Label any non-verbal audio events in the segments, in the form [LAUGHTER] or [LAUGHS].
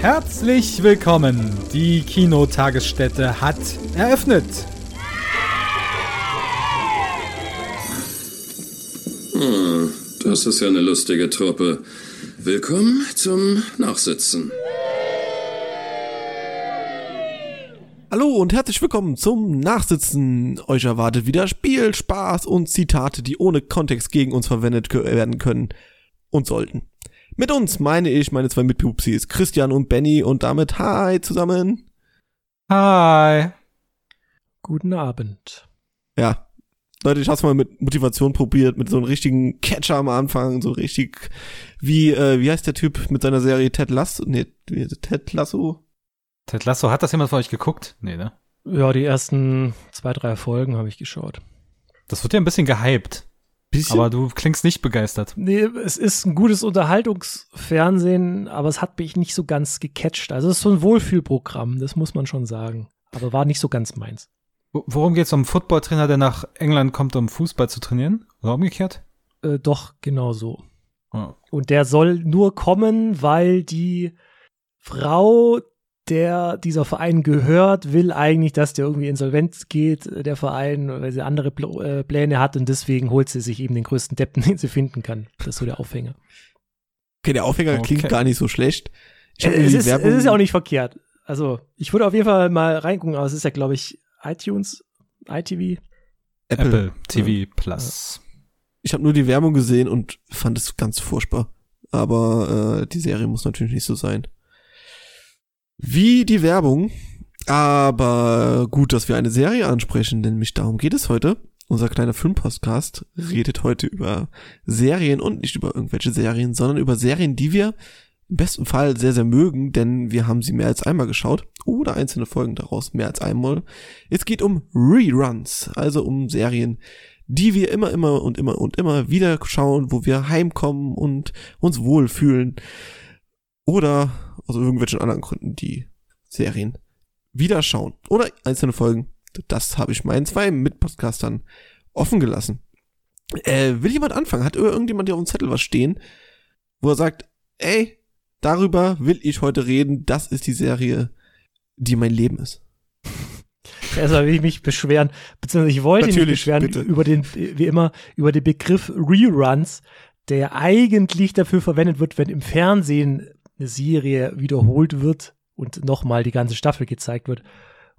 Herzlich willkommen. Die Kinotagesstätte hat eröffnet. Hm, das ist ja eine lustige Truppe. Willkommen zum Nachsitzen. Hallo und herzlich willkommen zum Nachsitzen. Euch erwartet wieder Spiel, Spaß und Zitate, die ohne Kontext gegen uns verwendet werden können und sollten. Mit uns meine ich meine zwei Mitpupsis, Christian und Benny und damit Hi zusammen. Hi. Guten Abend. Ja. Leute, ich hab's mal mit Motivation probiert, mit so einem richtigen Catcher am Anfang, so richtig wie, äh, wie heißt der Typ mit seiner Serie Ted Lasso? Nee, Ted Lasso? Ted Lasso, hat das jemand von euch geguckt? Nee, ne? Ja, die ersten zwei, drei Folgen habe ich geschaut. Das wird ja ein bisschen gehypt. Bisschen? Aber du klingst nicht begeistert. Nee, es ist ein gutes Unterhaltungsfernsehen, aber es hat mich nicht so ganz gecatcht. Also es ist so ein Wohlfühlprogramm, das muss man schon sagen. Aber war nicht so ganz meins. Worum geht es um einen Footballtrainer, der nach England kommt, um Fußball zu trainieren? Oder umgekehrt? Äh, doch, genau so. Oh. Und der soll nur kommen, weil die Frau der dieser Verein gehört, will eigentlich, dass der irgendwie insolvent geht, der Verein, weil sie andere äh, Pläne hat und deswegen holt sie sich eben den größten Deppen, [LAUGHS] den sie finden kann. Das ist so der Aufhänger. Okay, der Aufhänger okay. klingt gar nicht so schlecht. Äh, es, ist, es ist ja auch nicht verkehrt. Also, ich würde auf jeden Fall mal reingucken, aber es ist ja, glaube ich, iTunes, iTV. Apple, Apple TV ja. Plus. Ich habe nur die Werbung gesehen und fand es ganz furchtbar. Aber äh, die Serie muss natürlich nicht so sein. Wie die Werbung. Aber gut, dass wir eine Serie ansprechen, denn mich darum geht es heute. Unser kleiner Filmpostcast redet heute über Serien und nicht über irgendwelche Serien, sondern über Serien, die wir im besten Fall sehr, sehr mögen, denn wir haben sie mehr als einmal geschaut oder einzelne Folgen daraus mehr als einmal. Es geht um Reruns, also um Serien, die wir immer, immer und immer und immer wieder schauen, wo wir heimkommen und uns wohlfühlen oder aus irgendwelchen anderen Gründen die Serien wieder schauen oder einzelne Folgen. Das habe ich meinen zwei Mitpodcastern offen gelassen. Äh, will jemand anfangen? Hat irgendjemand hier auf dem Zettel was stehen, wo er sagt, ey, darüber will ich heute reden. Das ist die Serie, die mein Leben ist. [LAUGHS] Erstmal will ich mich beschweren, beziehungsweise ich wollte Natürlich, mich beschweren bitte. über den, wie immer, über den Begriff Reruns, der eigentlich dafür verwendet wird, wenn im Fernsehen eine Serie wiederholt wird und nochmal die ganze Staffel gezeigt wird.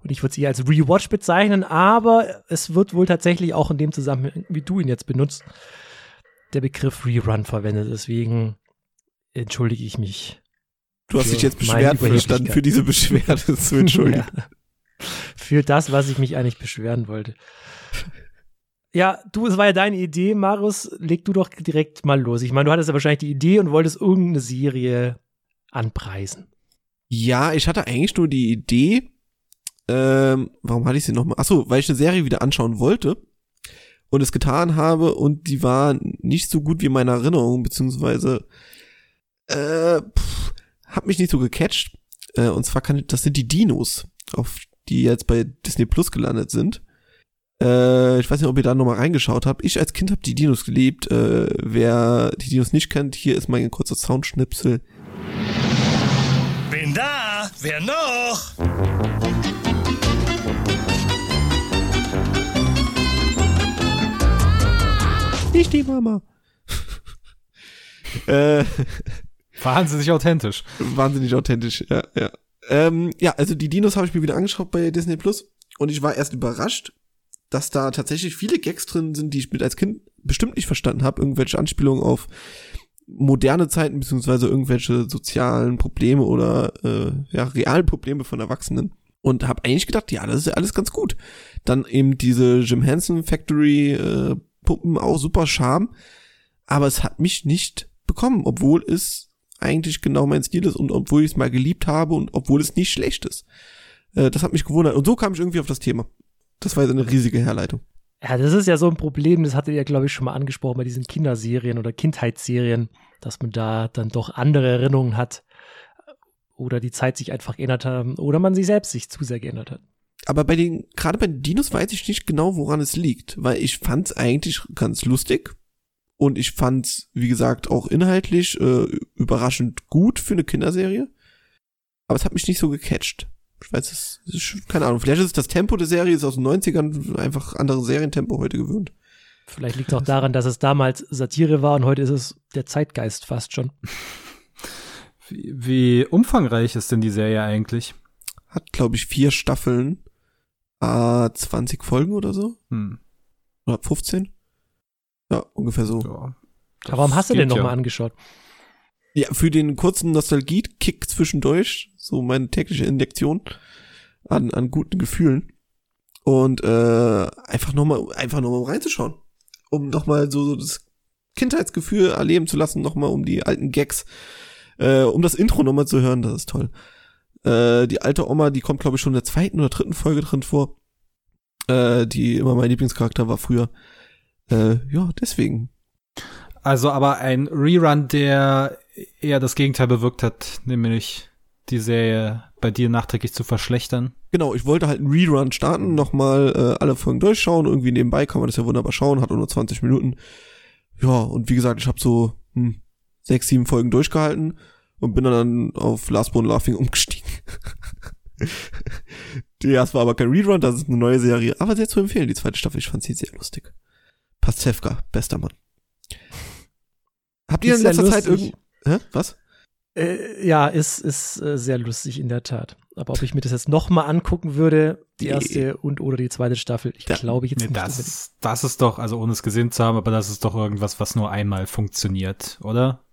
Und ich würde es eher als Rewatch bezeichnen, aber es wird wohl tatsächlich auch in dem Zusammenhang, wie du ihn jetzt benutzt, der Begriff Rerun verwendet. Deswegen entschuldige ich mich. Du hast dich jetzt beschwert verstanden für diese Beschwerde [LAUGHS] zu entschuldigen. ja. Für das, was ich mich eigentlich beschweren wollte. Ja, du, es war ja deine Idee, Marius. Leg du doch direkt mal los. Ich meine, du hattest ja wahrscheinlich die Idee und wolltest irgendeine Serie anpreisen. Ja, ich hatte eigentlich nur die Idee, ähm, warum hatte ich sie nochmal? Achso, weil ich eine Serie wieder anschauen wollte und es getan habe und die war nicht so gut wie meine Erinnerung, beziehungsweise äh, pff, hat mich nicht so gecatcht. Äh, und zwar kann das sind die Dinos, auf die jetzt bei Disney Plus gelandet sind. Äh, ich weiß nicht, ob ihr da nochmal reingeschaut habt. Ich als Kind habe die Dinos geliebt. Äh, wer die Dinos nicht kennt, hier ist mein kurzer Soundschnipsel. Wer noch? Nicht die Mama. [LAUGHS] äh, wahnsinnig authentisch. Wahnsinnig authentisch, ja, ja. Ähm, ja, also die Dinos habe ich mir wieder angeschaut bei Disney Plus und ich war erst überrascht, dass da tatsächlich viele Gags drin sind, die ich mit als Kind bestimmt nicht verstanden habe. Irgendwelche Anspielungen auf moderne Zeiten beziehungsweise irgendwelche sozialen Probleme oder äh, ja realen Probleme von Erwachsenen und habe eigentlich gedacht, ja, das ist ja alles ganz gut. Dann eben diese Jim Henson Factory äh, Puppen auch super Charme, aber es hat mich nicht bekommen, obwohl es eigentlich genau mein Stil ist und obwohl ich es mal geliebt habe und obwohl es nicht schlecht ist. Äh, das hat mich gewundert und so kam ich irgendwie auf das Thema. Das war jetzt eine riesige Herleitung. Ja, das ist ja so ein Problem, das hattet ihr, glaube ich, schon mal angesprochen bei diesen Kinderserien oder Kindheitsserien, dass man da dann doch andere Erinnerungen hat oder die Zeit sich einfach geändert hat oder man sich selbst sich zu sehr geändert hat. Aber bei den, gerade bei den Dinos weiß ich nicht genau, woran es liegt, weil ich fand es eigentlich ganz lustig und ich fand es, wie gesagt, auch inhaltlich äh, überraschend gut für eine Kinderserie. aber es hat mich nicht so gecatcht. Ich weiß, es ist, keine Ahnung, vielleicht ist es das Tempo der Serie, ist aus den 90ern einfach andere Serientempo heute gewöhnt. Vielleicht liegt es auch daran, dass es damals Satire war und heute ist es der Zeitgeist fast schon. [LAUGHS] Wie, wie umfangreich ist denn die Serie eigentlich? Hat, glaube ich, vier Staffeln, äh, 20 Folgen oder so. Hm. Oder 15? Ja, ungefähr so. Ja, Aber warum hast du den nochmal ja. angeschaut? Ja, für den kurzen Nostalgie-Kick zwischendurch, so meine tägliche Injektion an, an guten Gefühlen. Und äh, einfach nochmal, einfach nochmal reinzuschauen. Um nochmal so, so das Kindheitsgefühl erleben zu lassen, nochmal um die alten Gags, äh, um das Intro nochmal zu hören, das ist toll. Äh, die alte Oma, die kommt, glaube ich, schon in der zweiten oder dritten Folge drin vor. Äh, die immer mein Lieblingscharakter war früher. Äh, ja, deswegen. Also aber ein Rerun, der eher das Gegenteil bewirkt hat, nämlich die Serie bei dir nachträglich zu verschlechtern. Genau, ich wollte halt einen Rerun starten, nochmal äh, alle Folgen durchschauen. Irgendwie nebenbei kann man das ja wunderbar schauen, hat nur 20 Minuten. Ja, und wie gesagt, ich habe so hm, sechs, sieben Folgen durchgehalten und bin dann auf Last Bone Laughing [LAUGHS] umgestiegen. die erste war aber kein Rerun, das ist eine neue Serie, aber sehr zu empfehlen, die zweite Staffel, ich fand sie sehr lustig. Pastewka, bester Mann. Habt ihr in letzter Zeit irgend... Hä? Was? Äh, ja, ist, ist äh, sehr lustig in der Tat. Aber ob ich mir das jetzt nochmal angucken würde, die erste und oder die zweite Staffel, ich glaube jetzt nee, nicht. Das, das ist doch, also ohne es gesehen zu haben, aber das ist doch irgendwas, was nur einmal funktioniert, oder?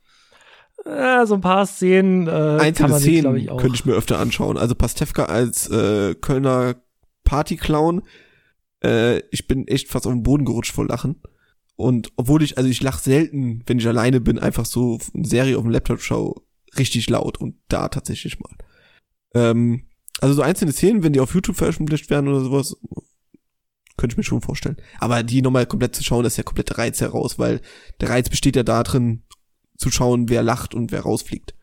Äh, so ein paar Szenen äh, Einzelne kann man Szenen sich, ich, auch. könnte ich mir öfter anschauen. Also Pastewka als äh, Kölner Partyclown, äh, ich bin echt fast auf den Boden gerutscht vor Lachen. Und obwohl ich, also ich lache selten, wenn ich alleine bin, einfach so eine Serie auf dem Laptop schaue, richtig laut und da tatsächlich mal. Ähm, also so einzelne Szenen, wenn die auf YouTube veröffentlicht werden oder sowas, könnte ich mir schon vorstellen. Aber die nochmal komplett zu schauen, ist ja komplett Reiz heraus, weil der Reiz besteht ja darin, zu schauen, wer lacht und wer rausfliegt.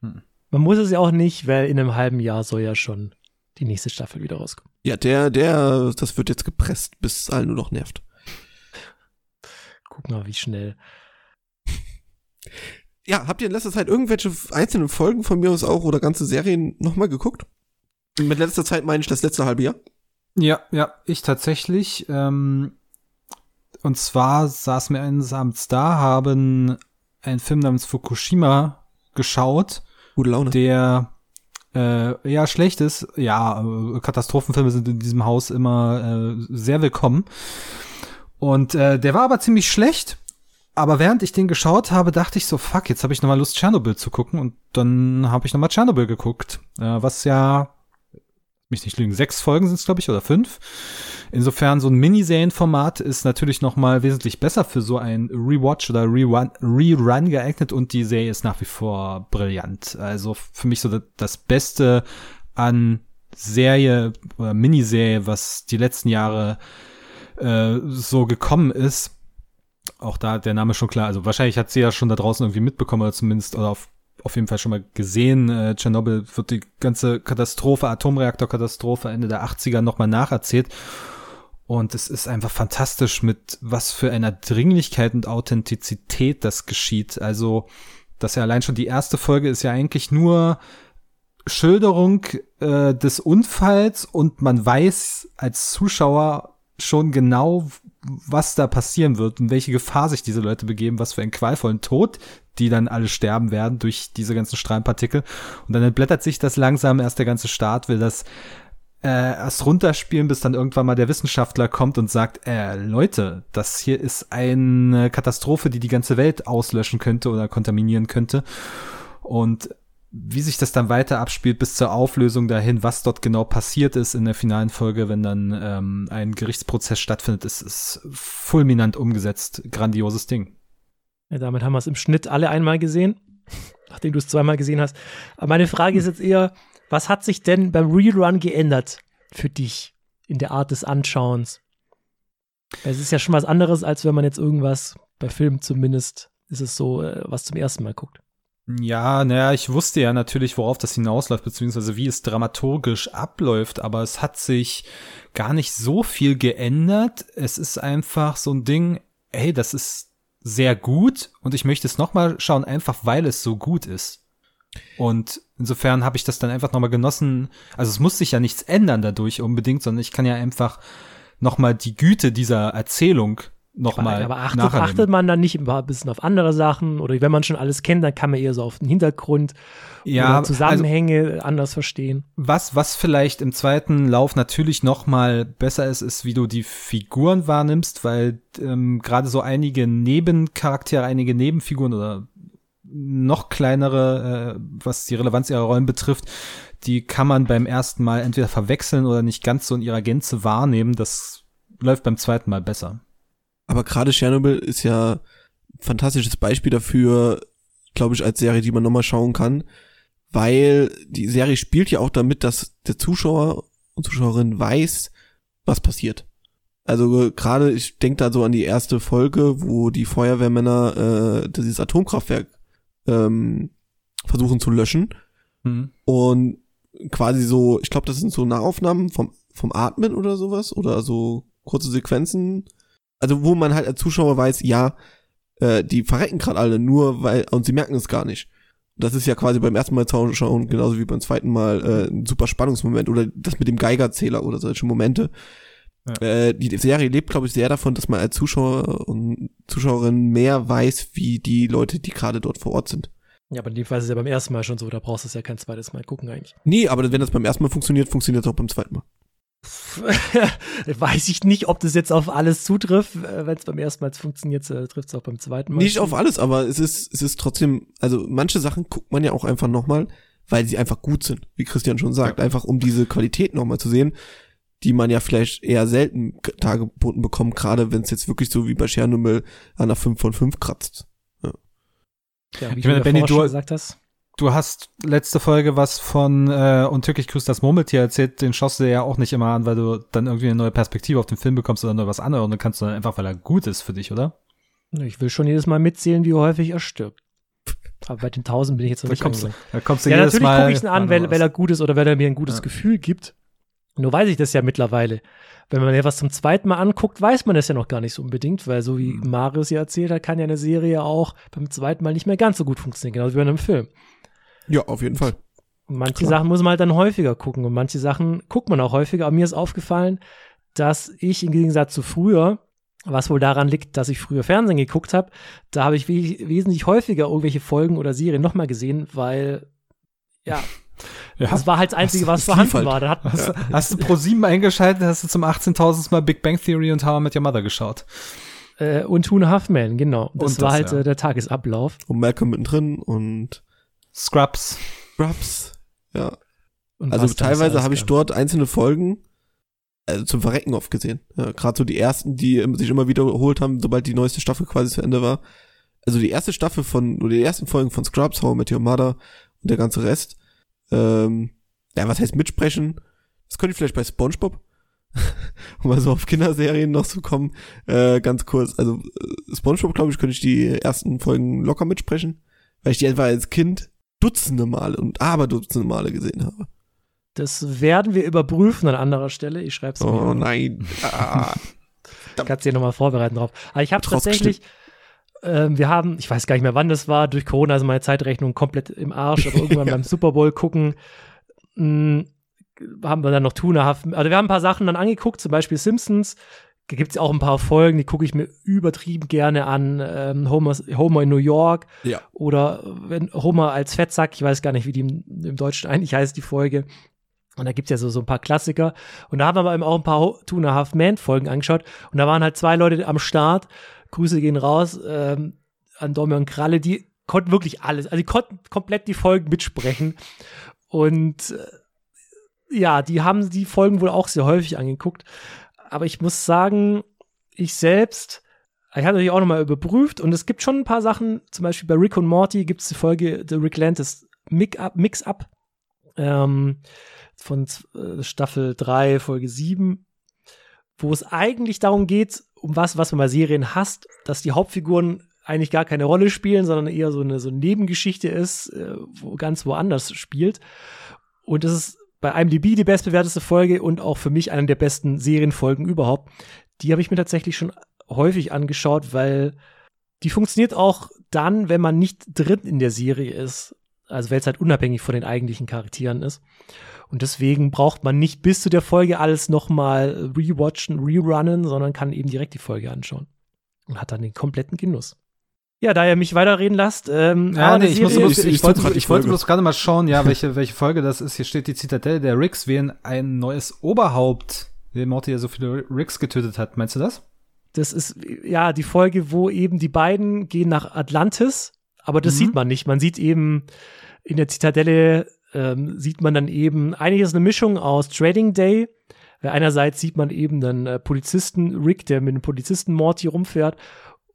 Hm. Man muss es ja auch nicht, weil in einem halben Jahr soll ja schon die nächste Staffel wieder rauskommen. Ja, der, der, das wird jetzt gepresst, bis es allen nur noch nervt. Guck mal, wie schnell. Ja, habt ihr in letzter Zeit irgendwelche einzelnen Folgen von mir aus auch oder ganze Serien nochmal geguckt? Mit letzter Zeit meine ich das letzte halbe Jahr. Ja, ja, ich tatsächlich. Ähm, und zwar saß mir eines Abends da, haben einen Film namens Fukushima geschaut. Gute Laune. Der äh, ja schlecht ist. Ja, äh, Katastrophenfilme sind in diesem Haus immer äh, sehr willkommen. Und äh, der war aber ziemlich schlecht. Aber während ich den geschaut habe, dachte ich so, fuck, jetzt habe ich nochmal Lust, Tschernobyl zu gucken. Und dann habe ich nochmal Tschernobyl geguckt. Äh, was ja, mich nicht lügen, sechs Folgen sind es, glaube ich, oder fünf. Insofern so ein Miniserienformat ist natürlich nochmal wesentlich besser für so ein Rewatch oder Rerun, geeignet und die Serie ist nach wie vor brillant. Also für mich so das Beste an Serie oder Miniserie, was die letzten Jahre äh, so gekommen ist. Auch da der Name schon klar. Also wahrscheinlich hat sie ja schon da draußen irgendwie mitbekommen oder zumindest oder auf, auf jeden Fall schon mal gesehen. Äh, Tschernobyl wird die ganze Katastrophe, Atomreaktorkatastrophe Ende der 80er nochmal nacherzählt. Und es ist einfach fantastisch, mit was für einer Dringlichkeit und Authentizität das geschieht. Also, dass ja allein schon die erste Folge ist ja eigentlich nur Schilderung äh, des Unfalls und man weiß als Zuschauer schon genau, was da passieren wird und welche Gefahr sich diese Leute begeben, was für einen qualvollen Tod die dann alle sterben werden durch diese ganzen Strahlenpartikel. Und dann entblättert sich das langsam, erst der ganze Staat will das äh, erst runterspielen, bis dann irgendwann mal der Wissenschaftler kommt und sagt, äh, Leute, das hier ist eine Katastrophe, die die ganze Welt auslöschen könnte oder kontaminieren könnte. Und wie sich das dann weiter abspielt bis zur Auflösung dahin, was dort genau passiert ist in der finalen Folge, wenn dann ähm, ein Gerichtsprozess stattfindet, ist, ist fulminant umgesetzt. Grandioses Ding. Ja, damit haben wir es im Schnitt alle einmal gesehen, nachdem du es zweimal gesehen hast. Aber meine Frage ist jetzt eher, was hat sich denn beim Rerun geändert für dich in der Art des Anschauens? Es ist ja schon was anderes, als wenn man jetzt irgendwas bei Filmen zumindest ist es so, äh, was zum ersten Mal guckt. Ja, naja, ich wusste ja natürlich, worauf das hinausläuft, beziehungsweise wie es dramaturgisch abläuft, aber es hat sich gar nicht so viel geändert. Es ist einfach so ein Ding, hey, das ist sehr gut und ich möchte es nochmal schauen, einfach weil es so gut ist. Und Insofern habe ich das dann einfach nochmal genossen. Also es muss sich ja nichts ändern dadurch unbedingt, sondern ich kann ja einfach nochmal die Güte dieser Erzählung nochmal. Aber, aber achtet, achtet man dann nicht ein bisschen auf andere Sachen? Oder wenn man schon alles kennt, dann kann man eher so auf den Hintergrund ja, oder Zusammenhänge also, anders verstehen. Was, was vielleicht im zweiten Lauf natürlich nochmal besser ist, ist, wie du die Figuren wahrnimmst, weil ähm, gerade so einige Nebencharaktere, einige Nebenfiguren oder noch kleinere, äh, was die Relevanz ihrer Rollen betrifft, die kann man beim ersten Mal entweder verwechseln oder nicht ganz so in ihrer Gänze wahrnehmen. Das läuft beim zweiten Mal besser. Aber gerade Chernobyl ist ja ein fantastisches Beispiel dafür, glaube ich, als Serie, die man nochmal schauen kann, weil die Serie spielt ja auch damit, dass der Zuschauer und Zuschauerin weiß, was passiert. Also gerade, ich denke da so an die erste Folge, wo die Feuerwehrmänner äh, dieses Atomkraftwerk ähm, versuchen zu löschen. Mhm. Und quasi so, ich glaube, das sind so Nahaufnahmen vom, vom Atmen oder sowas oder so kurze Sequenzen also wo man halt als Zuschauer weiß, ja, äh, die verrecken gerade alle nur, weil, und sie merken es gar nicht. Das ist ja quasi beim ersten Mal schauen, genauso wie beim zweiten Mal, äh, ein super Spannungsmoment oder das mit dem Geigerzähler oder solche Momente. Ja. Äh, die Serie lebt, glaube ich, sehr davon, dass man als Zuschauer und Zuschauerin mehr weiß, wie die Leute, die gerade dort vor Ort sind. Ja, aber in dem Fall ist es ja beim ersten Mal schon so, da brauchst du es ja kein zweites Mal gucken eigentlich. Nee, aber wenn das beim ersten Mal funktioniert, funktioniert es auch beim zweiten Mal. [LAUGHS] weiß ich nicht, ob das jetzt auf alles zutrifft. Äh, Wenn es beim ersten Mal funktioniert, äh, trifft es auch beim zweiten Mal. Nicht auf alles, aber es ist, es ist trotzdem, also manche Sachen guckt man ja auch einfach nochmal, weil sie einfach gut sind, wie Christian schon sagt. Ja. Einfach um diese Qualität nochmal zu sehen, die man ja vielleicht eher selten dargeboten bekommt, gerade wenn es jetzt wirklich so wie bei Tschernobyl an der 5 von 5 kratzt. Ja, ja wie ich meine, Benny, du gesagt hast du hast letzte Folge was von äh, und türkisch grüßt das Murmeltier erzählt, den schaust du dir ja auch nicht immer an, weil du dann irgendwie eine neue Perspektive auf den Film bekommst oder noch was anderes und dann kannst du dann einfach, weil er gut ist für dich, oder? Ich will schon jedes Mal mitzählen, wie häufig er stirbt. Aber bei den tausend bin ich jetzt noch da nicht kommst, du, da kommst du Ja, jedes natürlich gucke ich ihn an, weil, weil er gut ist oder weil er mir ein gutes ja. Gefühl gibt. Nur weiß ich das ja mittlerweile. Wenn man ja was zum zweiten Mal anguckt, weiß man das ja noch gar nicht so unbedingt, weil so wie mhm. Marius ja erzählt hat, kann ja eine Serie auch beim zweiten Mal nicht mehr ganz so gut funktionieren, genauso wie bei einem Film. Ja, auf jeden Fall. Manche Klar. Sachen muss man halt dann häufiger gucken und manche Sachen guckt man auch häufiger. Aber mir ist aufgefallen, dass ich im Gegensatz zu früher, was wohl daran liegt, dass ich früher Fernsehen geguckt habe, da habe ich wesentlich häufiger irgendwelche Folgen oder Serien nochmal gesehen, weil ja, [LAUGHS] ja. Das war halt das Einzige, was vorhanden halt. war. Hat, hast, [LAUGHS] hast, du Pro 7 eingeschaltet, hast du zum 18.000. Mal Big Bang Theory und How I Met Your Mother geschaut. Äh, und Two and a Half Men, genau. Das, das war halt ja. äh, der Tagesablauf. Und Malcolm mittendrin und Scrubs. Scrubs, ja. Und also teilweise habe ich dort einzelne Folgen also zum Verrecken oft gesehen. Ja, Gerade so die ersten, die sich immer wiederholt haben, sobald die neueste Staffel quasi zu Ende war. Also die erste Staffel von, oder die ersten Folgen von Scrubs, How I Met Your Mother und der ganze Rest. Ähm, ja, was heißt mitsprechen? Das könnte ich vielleicht bei SpongeBob, [LAUGHS] um mal so auf Kinderserien noch zu kommen, äh, ganz kurz. Also äh, SpongeBob, glaube ich, könnte ich die ersten Folgen locker mitsprechen, weil ich die einfach als Kind Dutzende Male und aber Dutzende Male gesehen habe. Das werden wir überprüfen an anderer Stelle. Ich schreibe es mir. Oh nein. [LAUGHS] Ah. Kannst dir nochmal vorbereiten drauf. Aber ich habe tatsächlich, äh, wir haben, ich weiß gar nicht mehr, wann das war, durch Corona ist meine Zeitrechnung komplett im Arsch, aber irgendwann ja. [LAUGHS] beim Super Bowl gucken, mh, hm, haben wir dann noch Tunehaft, also wir haben ein paar Sachen dann angeguckt, zum Beispiel Simpsons, gibt es auch ein paar Folgen, die gucke ich mir übertrieben gerne an. Ähm, Homer, Homer in New York. Ja. Oder wenn Homer als Fettsack, ich weiß gar nicht, wie die im, im Deutschen eigentlich heißt, die Folge. Und da gibt's ja so, so ein paar Klassiker. Und da haben wir eben auch ein paar Two and a Half Man Folgen angeschaut. Und da waren halt zwei Leute am Start. Grüße gehen raus ähm, an Domi und Kralle. Die konnten wirklich alles. Also die konnten komplett die Folgen mitsprechen. Und äh, ja, die haben die Folgen wohl auch sehr häufig angeguckt aber ich muss sagen, ich selbst, ich habe natürlich auch nochmal überprüft und es gibt schon ein paar Sachen, zum Beispiel bei Rick und Morty gibt es die Folge The Rick Lantis Mix-Up ähm, von äh, Staffel 3, Folge 7, wo es eigentlich darum geht, um was, was man bei Serien hasst, dass die Hauptfiguren eigentlich gar keine Rolle spielen, sondern eher so eine, so eine Nebengeschichte ist, äh, wo ganz woanders spielt. Und das ist bei IMDb die bestbewerteste Folge und auch für mich eine der besten Serienfolgen überhaupt. Die habe ich mir tatsächlich schon häufig angeschaut, weil die funktioniert auch dann, wenn man nicht drin in der Serie ist. also weil es halt unabhängig von den eigentlichen Charakteren ist. Und deswegen braucht man nicht bis zu der Folge alles nochmal rewatchen, rerunnen, sondern kann eben direkt die Folge anschauen. Und hat dann den kompletten Genuss. Ja, da ihr mich weiterreden lasst, ähm, ja, nee, ich, muss ich, ich, wollte, ich wollte bloß gerade mal schauen, ja, welche, welche Folge das ist. Hier steht die Zitadelle der Ricks wählen ein neues Oberhaupt, der Morty ja so viele Ricks getötet hat. Meinst du das? Das ist, ja, die Folge, wo eben die beiden gehen nach Atlantis, aber das mhm. sieht man nicht. Man sieht eben in der Zitadelle, ähm, sieht man dann eben, eigentlich ist eine Mischung aus Trading Day, einerseits sieht man eben dann äh, Polizisten, Rick, der mit dem Polizisten Morty rumfährt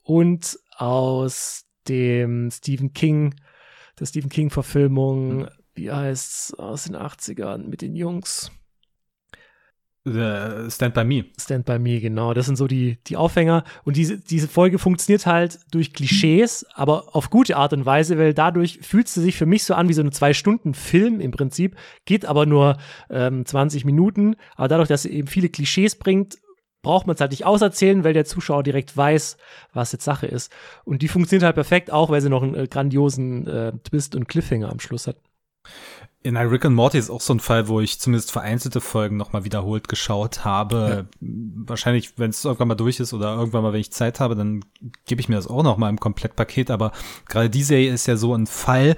und aus dem Stephen King, der Stephen King-Verfilmung, wie heißt's, aus den 80ern mit den Jungs. The Stand by Me. Stand by Me, genau. Das sind so die, die Aufhänger. Und diese, diese Folge funktioniert halt durch Klischees, aber auf gute Art und Weise, weil dadurch fühlt sie sich für mich so an wie so eine Zwei-Stunden-Film im Prinzip, geht aber nur ähm, 20 Minuten. Aber dadurch, dass sie eben viele Klischees bringt, braucht man es halt nicht auserzählen, weil der Zuschauer direkt weiß, was jetzt Sache ist. Und die funktioniert halt perfekt, auch weil sie noch einen äh, grandiosen äh, Twist und Cliffhanger am Schluss hat. In Rick and Morty ist auch so ein Fall, wo ich zumindest vereinzelte Folgen nochmal wiederholt geschaut habe. Ja. Wahrscheinlich, wenn es irgendwann mal durch ist oder irgendwann mal, wenn ich Zeit habe, dann gebe ich mir das auch nochmal im Komplettpaket. Aber gerade die Serie ist ja so ein Fall,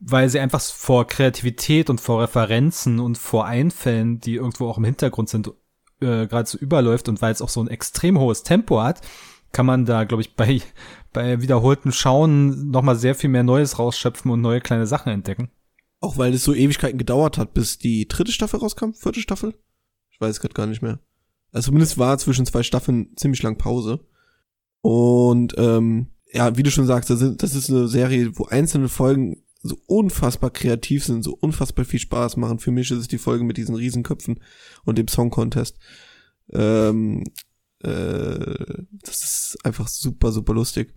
weil sie einfach vor Kreativität und vor Referenzen und vor Einfällen, die irgendwo auch im Hintergrund sind, äh, gerade so überläuft und weil es auch so ein extrem hohes Tempo hat, kann man da, glaube ich, bei, bei wiederholten Schauen noch mal sehr viel mehr Neues rausschöpfen und neue kleine Sachen entdecken. Auch weil es so Ewigkeiten gedauert hat, bis die dritte Staffel rauskam, vierte Staffel? Ich weiß gerade gar nicht mehr. Also zumindest war zwischen zwei Staffeln ziemlich lang Pause. Und ähm, ja, wie du schon sagst, das ist eine Serie, wo einzelne Folgen so unfassbar kreativ sind, so unfassbar viel Spaß machen. Für mich ist es die Folge mit diesen Riesenköpfen und dem Song Contest. Ähm, äh, das ist einfach super, super lustig.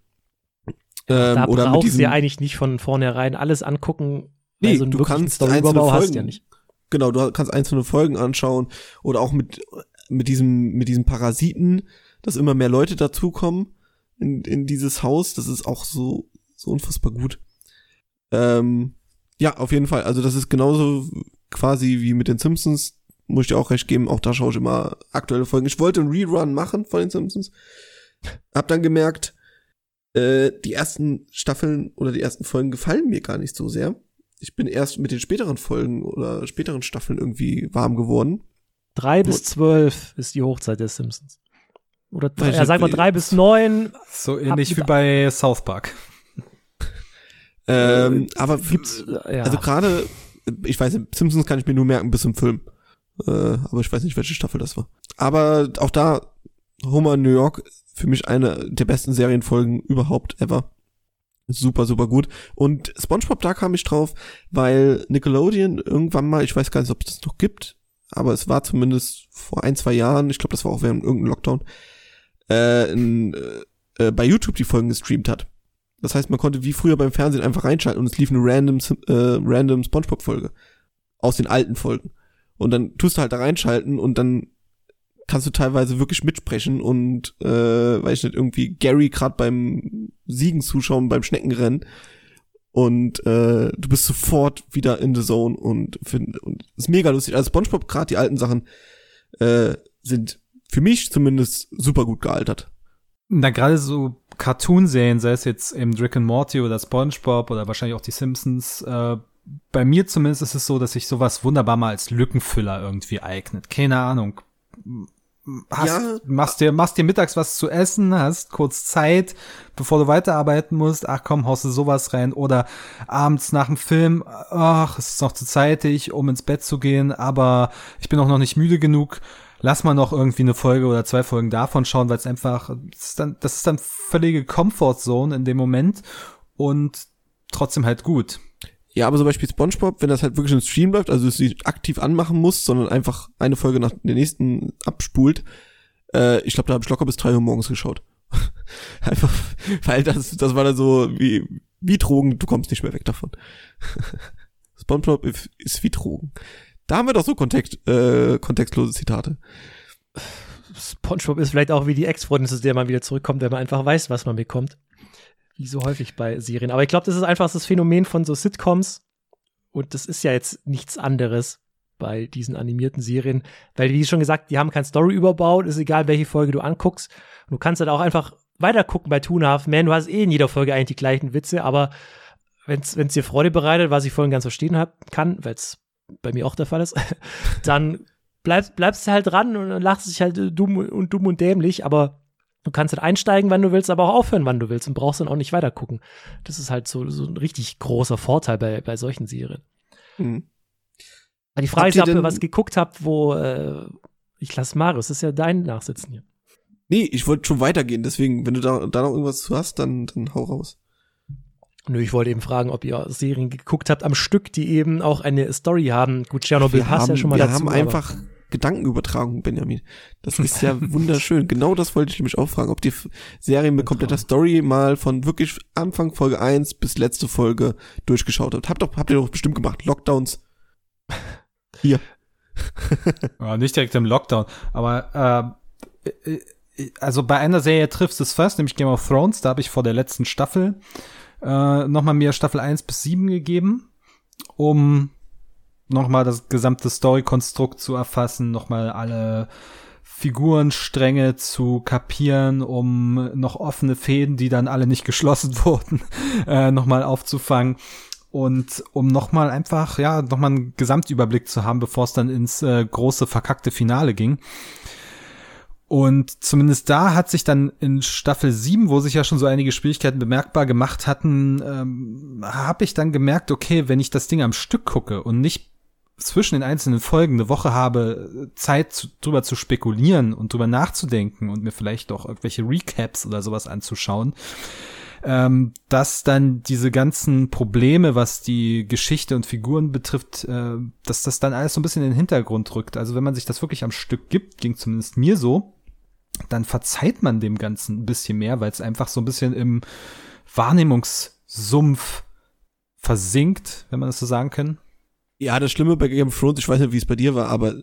Ähm, da oder brauchst du ja eigentlich nicht von vornherein alles angucken. Nee, also du kannst einzelne Folgen, ja nicht. Genau, du kannst einzelne Folgen anschauen oder auch mit, mit diesem, mit diesem Parasiten, dass immer mehr Leute dazukommen in, in dieses Haus. Das ist auch so, so unfassbar gut. Ähm, ja, auf jeden Fall. Also das ist genauso quasi wie mit den Simpsons. Muss ich dir auch recht geben. Auch da schaue ich immer aktuelle Folgen. Ich wollte einen Rerun machen von den Simpsons. Hab dann gemerkt, äh, die ersten Staffeln oder die ersten Folgen gefallen mir gar nicht so sehr. Ich bin erst mit den späteren Folgen oder späteren Staffeln irgendwie warm geworden. Drei bis zwölf ist die Hochzeit der Simpsons. Oder ja, sag mal drei bis neun. So ähnlich wie bei South Park. Ähm, äh, aber gibt's, ja. also gerade, ich weiß nicht, Simpsons kann ich mir nur merken bis zum Film. Äh, aber ich weiß nicht, welche Staffel das war. Aber auch da, Homer in New York, für mich eine der besten Serienfolgen überhaupt ever. Super, super gut. Und SpongeBob, da kam ich drauf, weil Nickelodeon irgendwann mal, ich weiß gar nicht, ob es das noch gibt, aber es war zumindest vor ein, zwei Jahren, ich glaube, das war auch während irgendeinem Lockdown, äh, in, äh, bei YouTube die Folgen gestreamt hat. Das heißt, man konnte wie früher beim Fernsehen einfach reinschalten und es lief eine random, äh, random Spongebob-Folge. Aus den alten Folgen. Und dann tust du halt da reinschalten und dann kannst du teilweise wirklich mitsprechen und, äh, weiß ich nicht, irgendwie Gary gerade beim Siegen zuschauen, beim Schneckenrennen. Und äh, du bist sofort wieder in the zone und, find, und ist mega lustig. Also SpongeBob, gerade die alten Sachen, äh, sind für mich zumindest super gut gealtert. Na, gerade so Cartoon-Serien, sei es jetzt eben Rick and Morty oder SpongeBob oder wahrscheinlich auch die Simpsons, äh, bei mir zumindest ist es so, dass sich sowas wunderbar mal als Lückenfüller irgendwie eignet. Keine Ahnung. Hast, ja. machst dir, machst dir mittags was zu essen, hast kurz Zeit, bevor du weiterarbeiten musst. Ach komm, haust du sowas rein. Oder abends nach dem Film, ach, es ist noch zu zeitig, um ins Bett zu gehen, aber ich bin auch noch nicht müde genug lass mal noch irgendwie eine Folge oder zwei Folgen davon schauen, weil es einfach, das ist, dann, das ist dann völlige Comfortzone in dem Moment und trotzdem halt gut. Ja, aber zum Beispiel SpongeBob, wenn das halt wirklich im Stream läuft, also es nicht aktiv anmachen muss, sondern einfach eine Folge nach der nächsten abspult, äh, ich glaube, da habe ich locker bis drei Uhr morgens geschaut. [LAUGHS] einfach, weil das, das war dann so wie, wie Drogen, du kommst nicht mehr weg davon. [LAUGHS] SpongeBob ist wie Drogen. Da haben wir doch so Kontext, äh, kontextlose Zitate. SpongeBob ist vielleicht auch wie die Ex-Freundin, zu der man wieder zurückkommt, wenn man einfach weiß, was man bekommt. Wie so häufig bei Serien. Aber ich glaube, das ist einfach das Phänomen von so Sitcoms. Und das ist ja jetzt nichts anderes bei diesen animierten Serien. Weil, wie schon gesagt, die haben kein Story überbaut. Ist egal, welche Folge du anguckst. Du kannst halt auch einfach weiter gucken bei Two Half Man. Du hast eh in jeder Folge eigentlich die gleichen Witze. Aber wenn es dir Freude bereitet, was ich vorhin ganz verstehen hab, kann, weil es bei mir auch der Fall ist, [LAUGHS] dann bleibst, bleibst du halt dran und lachst dich halt dumm und dumm und dämlich. Aber Du kannst halt einsteigen, wann du willst, aber auch aufhören, wann du willst und brauchst dann auch nicht weiter gucken. Das ist halt so, so ein richtig großer Vorteil bei, bei solchen Serien. Mhm. Aber die Frage habt ist, ob ihr was geguckt habt, wo äh, ich lasse Marius, das ist ja dein Nachsitzen hier. Nee, ich wollte schon weitergehen, deswegen, wenn du da, da noch irgendwas zu hast, dann, dann hau raus. Nö, ich wollte eben fragen, ob ihr Serien geguckt habt am Stück, die eben auch eine Story haben. Gut, Tschernobyl passt ja schon mal wir dazu. Wir haben einfach Gedankenübertragung, Benjamin. Das ist ja wunderschön. [LAUGHS] Genau das wollte ich nämlich auch fragen, ob die Serie mit kompletter Story mal von wirklich Anfang Folge 1 bis letzte Folge durchgeschaut habt. Habt, doch, habt ihr doch bestimmt gemacht. Lockdowns. [LAUGHS] Hier. [LAUGHS] ja, nicht direkt im Lockdown, aber äh, äh, also bei einer Serie trifft es fast, nämlich Game of Thrones, da habe ich vor der letzten Staffel äh, nochmal mir Staffel 1 bis 7 gegeben, um nochmal das gesamte Story-Konstrukt zu erfassen, nochmal alle Figurenstränge zu kapieren, um noch offene Fäden, die dann alle nicht [LAUGHS] geschlossen wurden, äh, nochmal aufzufangen und um nochmal einfach, ja, nochmal einen Gesamtüberblick zu haben, bevor es dann ins äh, große verkackte Finale ging. Und zumindest da hat sich dann in Staffel 7, wo sich ja schon so einige Schwierigkeiten bemerkbar gemacht hatten, ähm, habe ich dann gemerkt, okay, wenn ich das Ding am Stück gucke und nicht zwischen den einzelnen Folgen eine Woche habe, Zeit zu, drüber zu spekulieren und drüber nachzudenken und mir vielleicht auch irgendwelche Recaps oder sowas anzuschauen, ähm, dass dann diese ganzen Probleme, was die Geschichte und Figuren betrifft, äh, dass das dann alles so ein bisschen in den Hintergrund rückt. Also wenn man sich das wirklich am Stück gibt, ging zumindest mir so, dann verzeiht man dem Ganzen ein bisschen mehr, weil es einfach so ein bisschen im Wahrnehmungssumpf versinkt, wenn man das so sagen kann. Ja, das Schlimme bei Game of Thrones, ich weiß nicht, wie es bei dir war, aber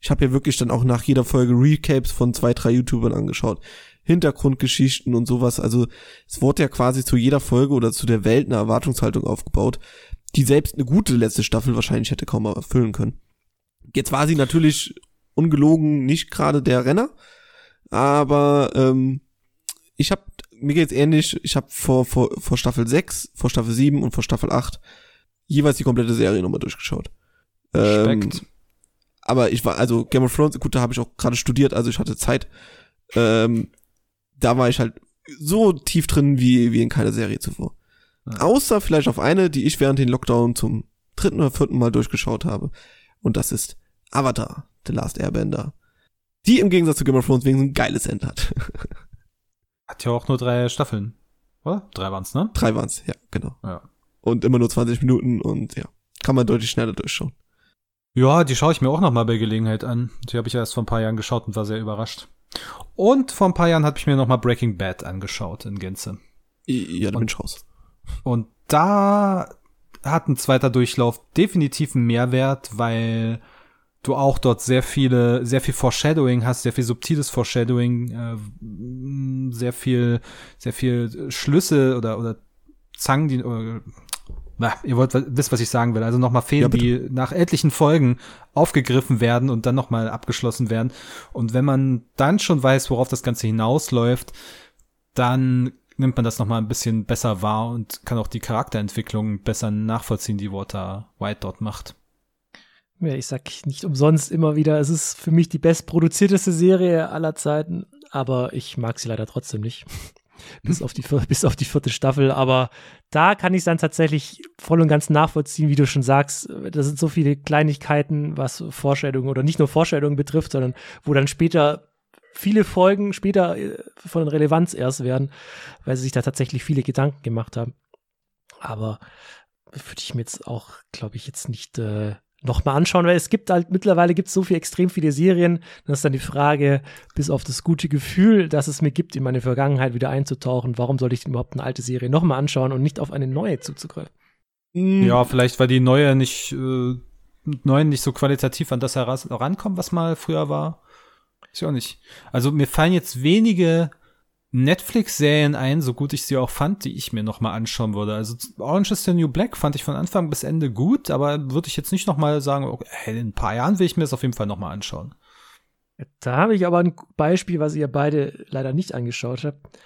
ich habe ja wirklich dann auch nach jeder Folge Recaps von zwei, drei YouTubern angeschaut. Hintergrundgeschichten und sowas. Also es wurde ja quasi zu jeder Folge oder zu der Welt eine Erwartungshaltung aufgebaut, die selbst eine gute letzte Staffel wahrscheinlich hätte kaum erfüllen können. Jetzt war sie natürlich ungelogen nicht gerade der Renner, aber ähm, ich habe mir geht's ähnlich, ich habe vor, vor, vor Staffel 6, vor Staffel 7 und vor Staffel 8 jeweils die komplette Serie nochmal durchgeschaut. Ähm, aber ich war, also Game of Thrones, gut, da habe ich auch gerade studiert, also ich hatte Zeit. Ähm, da war ich halt so tief drin wie, wie in keiner Serie zuvor. Ja. Außer vielleicht auf eine, die ich während den Lockdown zum dritten oder vierten Mal durchgeschaut habe. Und das ist Avatar, The Last Airbender. Die im Gegensatz zu Game of Thrones wegen ein geiles End hat. [LAUGHS] Hat ja auch nur drei Staffeln. Oder? Drei waren's, ne? Drei waren's, ja, genau. Ja und immer nur 20 Minuten und ja, kann man deutlich schneller durchschauen. Ja, die schaue ich mir auch noch mal bei Gelegenheit an. Die habe ich erst vor ein paar Jahren geschaut und war sehr überrascht. Und vor ein paar Jahren habe ich mir noch mal Breaking Bad angeschaut in Gänze. Ja, da bin ich raus. Und da hat ein zweiter Durchlauf definitiv einen Mehrwert, weil du auch dort sehr viele, sehr viel Foreshadowing hast, sehr viel subtiles Foreshadowing, äh, sehr viel, sehr viel Schlüsse oder, oder Zangen, die, oder na, ihr wollt wisst, was ich sagen will. Also nochmal Fehlen, ja, die nach etlichen Folgen aufgegriffen werden und dann nochmal abgeschlossen werden. Und wenn man dann schon weiß, worauf das Ganze hinausläuft, dann nimmt man das nochmal ein bisschen besser wahr und kann auch die Charakterentwicklung besser nachvollziehen, die Walter White dort macht. Ja, ich sag nicht umsonst immer wieder, es ist für mich die bestproduzierteste Serie aller Zeiten, aber ich mag sie leider trotzdem nicht [LAUGHS] bis, auf die, bis auf die vierte Staffel. Aber da kann ich es dann tatsächlich voll und ganz nachvollziehen, wie du schon sagst. Da sind so viele Kleinigkeiten, was Vorstellungen oder nicht nur Vorstellungen betrifft, sondern wo dann später viele Folgen später äh, von Relevanz erst werden, weil sie sich da tatsächlich viele Gedanken gemacht haben. Aber würde ich mir jetzt auch, glaube ich, jetzt nicht äh, nochmal anschauen, weil es gibt halt mittlerweile gibt es so viel extrem viele Serien. Dann ist dann die Frage, bis auf das gute Gefühl, das es mir gibt, in meine Vergangenheit wieder einzutauchen, warum sollte ich denn überhaupt eine alte Serie nochmal anschauen und nicht auf eine neue zuzugreifen? Hm. Ja, vielleicht, weil die neue nicht, äh, neuen nicht so qualitativ an das herankommen, was mal früher war. Ist ja auch nicht. Also mir fallen jetzt wenige Netflix-Serien ein, so gut ich sie auch fand, die ich mir noch mal anschauen würde. Also Orange is the New Black fand ich von Anfang bis Ende gut, aber würde ich jetzt nicht noch mal sagen, okay, in ein paar Jahren will ich mir das auf jeden Fall noch mal anschauen. Da habe ich aber ein Beispiel, was ihr beide leider nicht angeschaut habt.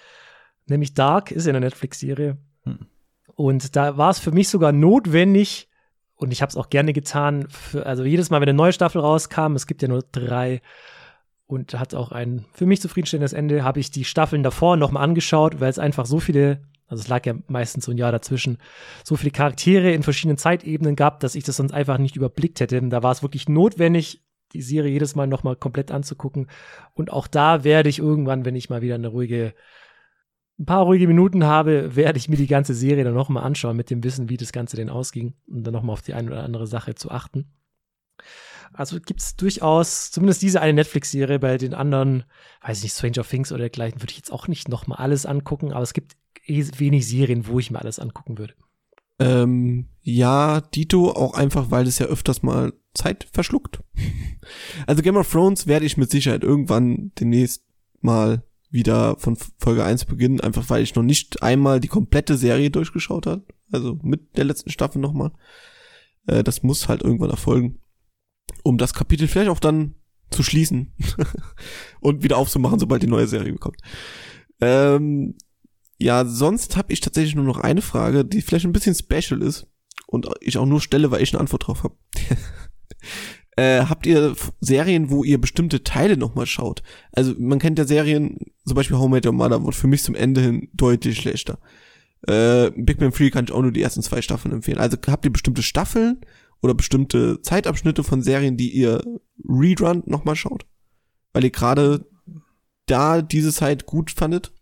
Nämlich Dark ist ja eine Netflix-Serie. Hm. Und da war es für mich sogar notwendig, und ich habe es auch gerne getan, für, also jedes Mal, wenn eine neue Staffel rauskam, es gibt ja nur drei und hat auch ein für mich zufriedenstellendes Ende, habe ich die Staffeln davor nochmal angeschaut, weil es einfach so viele, also es lag ja meistens so ein Jahr dazwischen, so viele Charaktere in verschiedenen Zeitebenen gab, dass ich das sonst einfach nicht überblickt hätte. Da war es wirklich notwendig, die Serie jedes Mal nochmal komplett anzugucken. Und auch da werde ich irgendwann, wenn ich mal wieder eine ruhige ein paar ruhige Minuten habe, werde ich mir die ganze Serie dann nochmal anschauen, mit dem Wissen, wie das Ganze denn ausging und dann nochmal auf die eine oder andere Sache zu achten. Also gibt es durchaus, zumindest diese eine Netflix-Serie, bei den anderen, weiß ich nicht, Stranger Things oder dergleichen, würde ich jetzt auch nicht nochmal alles angucken, aber es gibt eh wenig Serien, wo ich mir alles angucken würde. Ähm, ja, Dito auch einfach, weil es ja öfters mal Zeit verschluckt. [LAUGHS] also Game of Thrones werde ich mit Sicherheit irgendwann demnächst mal wieder von Folge 1 beginnen, einfach weil ich noch nicht einmal die komplette Serie durchgeschaut habe. Also mit der letzten Staffel nochmal. Äh, das muss halt irgendwann erfolgen. Um das Kapitel vielleicht auch dann zu schließen [LAUGHS] und wieder aufzumachen, sobald die neue Serie kommt. Ähm, ja, sonst habe ich tatsächlich nur noch eine Frage, die vielleicht ein bisschen special ist und ich auch nur stelle, weil ich eine Antwort drauf habe. [LAUGHS] Äh, habt ihr Serien, wo ihr bestimmte Teile nochmal schaut? Also man kennt ja Serien, zum Beispiel How Made Your Mother wurde für mich zum Ende hin deutlich schlechter. Äh, Big Man Free kann ich auch nur die ersten zwei Staffeln empfehlen. Also habt ihr bestimmte Staffeln oder bestimmte Zeitabschnitte von Serien, die ihr Rerun nochmal schaut? Weil ihr gerade da diese Zeit gut fandet?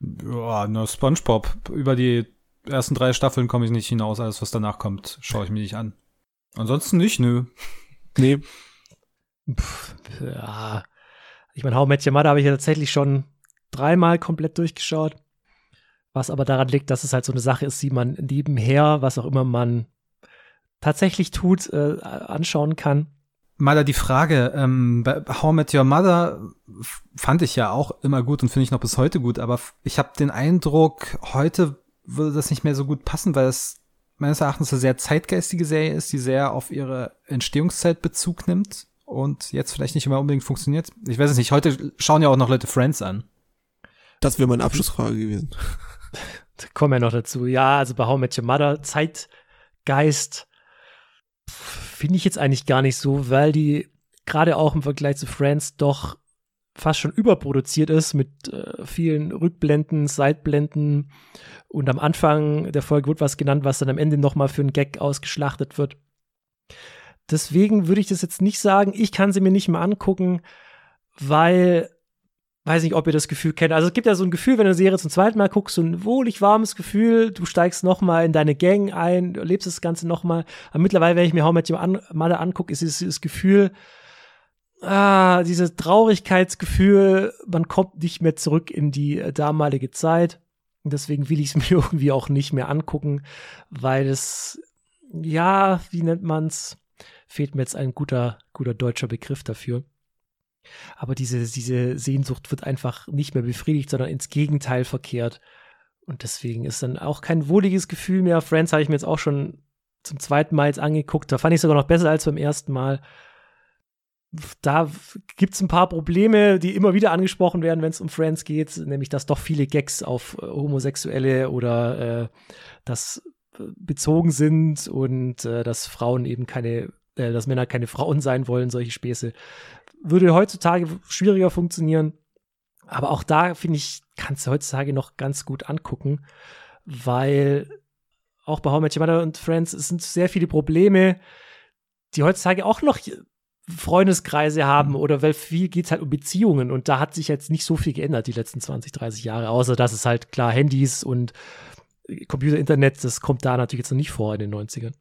Ja, nur SpongeBob. Über die ersten drei Staffeln komme ich nicht hinaus. Alles, was danach kommt, schaue ich mir nicht an. Ansonsten nicht, nö. Nee. Pff, ja. Ich meine, How Met Your Mother habe ich ja tatsächlich schon dreimal komplett durchgeschaut. Was aber daran liegt, dass es halt so eine Sache ist, die man nebenher, was auch immer man tatsächlich tut, äh, anschauen kann. Mal die Frage, ähm, bei How Met Your Mother fand ich ja auch immer gut und finde ich noch bis heute gut, aber ich habe den Eindruck, heute würde das nicht mehr so gut passen, weil es meines Erachtens eine sehr zeitgeistige Serie ist, die sehr auf ihre Entstehungszeit Bezug nimmt und jetzt vielleicht nicht immer unbedingt funktioniert. Ich weiß es nicht, heute schauen ja auch noch Leute Friends an. Das wäre meine Abschlussfrage gewesen. [LAUGHS] da kommen wir noch dazu. Ja, also bei How Met Your Mother, Zeitgeist finde ich jetzt eigentlich gar nicht so, weil die gerade auch im Vergleich zu Friends doch fast schon überproduziert ist mit äh, vielen Rückblenden, Seitblenden und am Anfang der Folge wird was genannt, was dann am Ende nochmal für einen Gag ausgeschlachtet wird. Deswegen würde ich das jetzt nicht sagen. Ich kann sie mir nicht mehr angucken, weil weiß nicht, ob ihr das Gefühl kennt. Also es gibt ja so ein Gefühl, wenn du eine Serie zum zweiten Mal guckst, so ein wohlig warmes Gefühl, du steigst noch mal in deine Gang ein, erlebst das Ganze noch mal. Aber mittlerweile, wenn ich mir How Met Your Mother angucke, ist dieses Gefühl, ah, dieses Traurigkeitsgefühl, man kommt nicht mehr zurück in die äh, damalige Zeit. Und deswegen will ich es [LAUGHS] mir irgendwie auch nicht mehr angucken, weil es, ja, wie nennt man's? Fehlt mir jetzt ein guter, guter deutscher Begriff dafür. Aber diese, diese Sehnsucht wird einfach nicht mehr befriedigt, sondern ins Gegenteil verkehrt. Und deswegen ist dann auch kein wohliges Gefühl mehr. Friends habe ich mir jetzt auch schon zum zweiten Mal jetzt angeguckt. Da fand ich sogar noch besser als beim ersten Mal da gibt es ein paar Probleme, die immer wieder angesprochen werden, wenn es um Friends geht, nämlich dass doch viele Gags auf äh, Homosexuelle oder äh, dass äh, bezogen sind und äh, dass Frauen eben keine, dass Männer keine Frauen sein wollen, solche Späße. Würde heutzutage schwieriger funktionieren. Aber auch da, finde ich, kannst du heutzutage noch ganz gut angucken, weil auch bei How Much Mother und Friends es sind sehr viele Probleme, die heutzutage auch noch Freundeskreise haben oder weil viel geht es halt um Beziehungen und da hat sich jetzt nicht so viel geändert die letzten 20, 30 Jahre, außer dass es halt klar Handys und Computer, Internet, das kommt da natürlich jetzt noch nicht vor in den 90ern.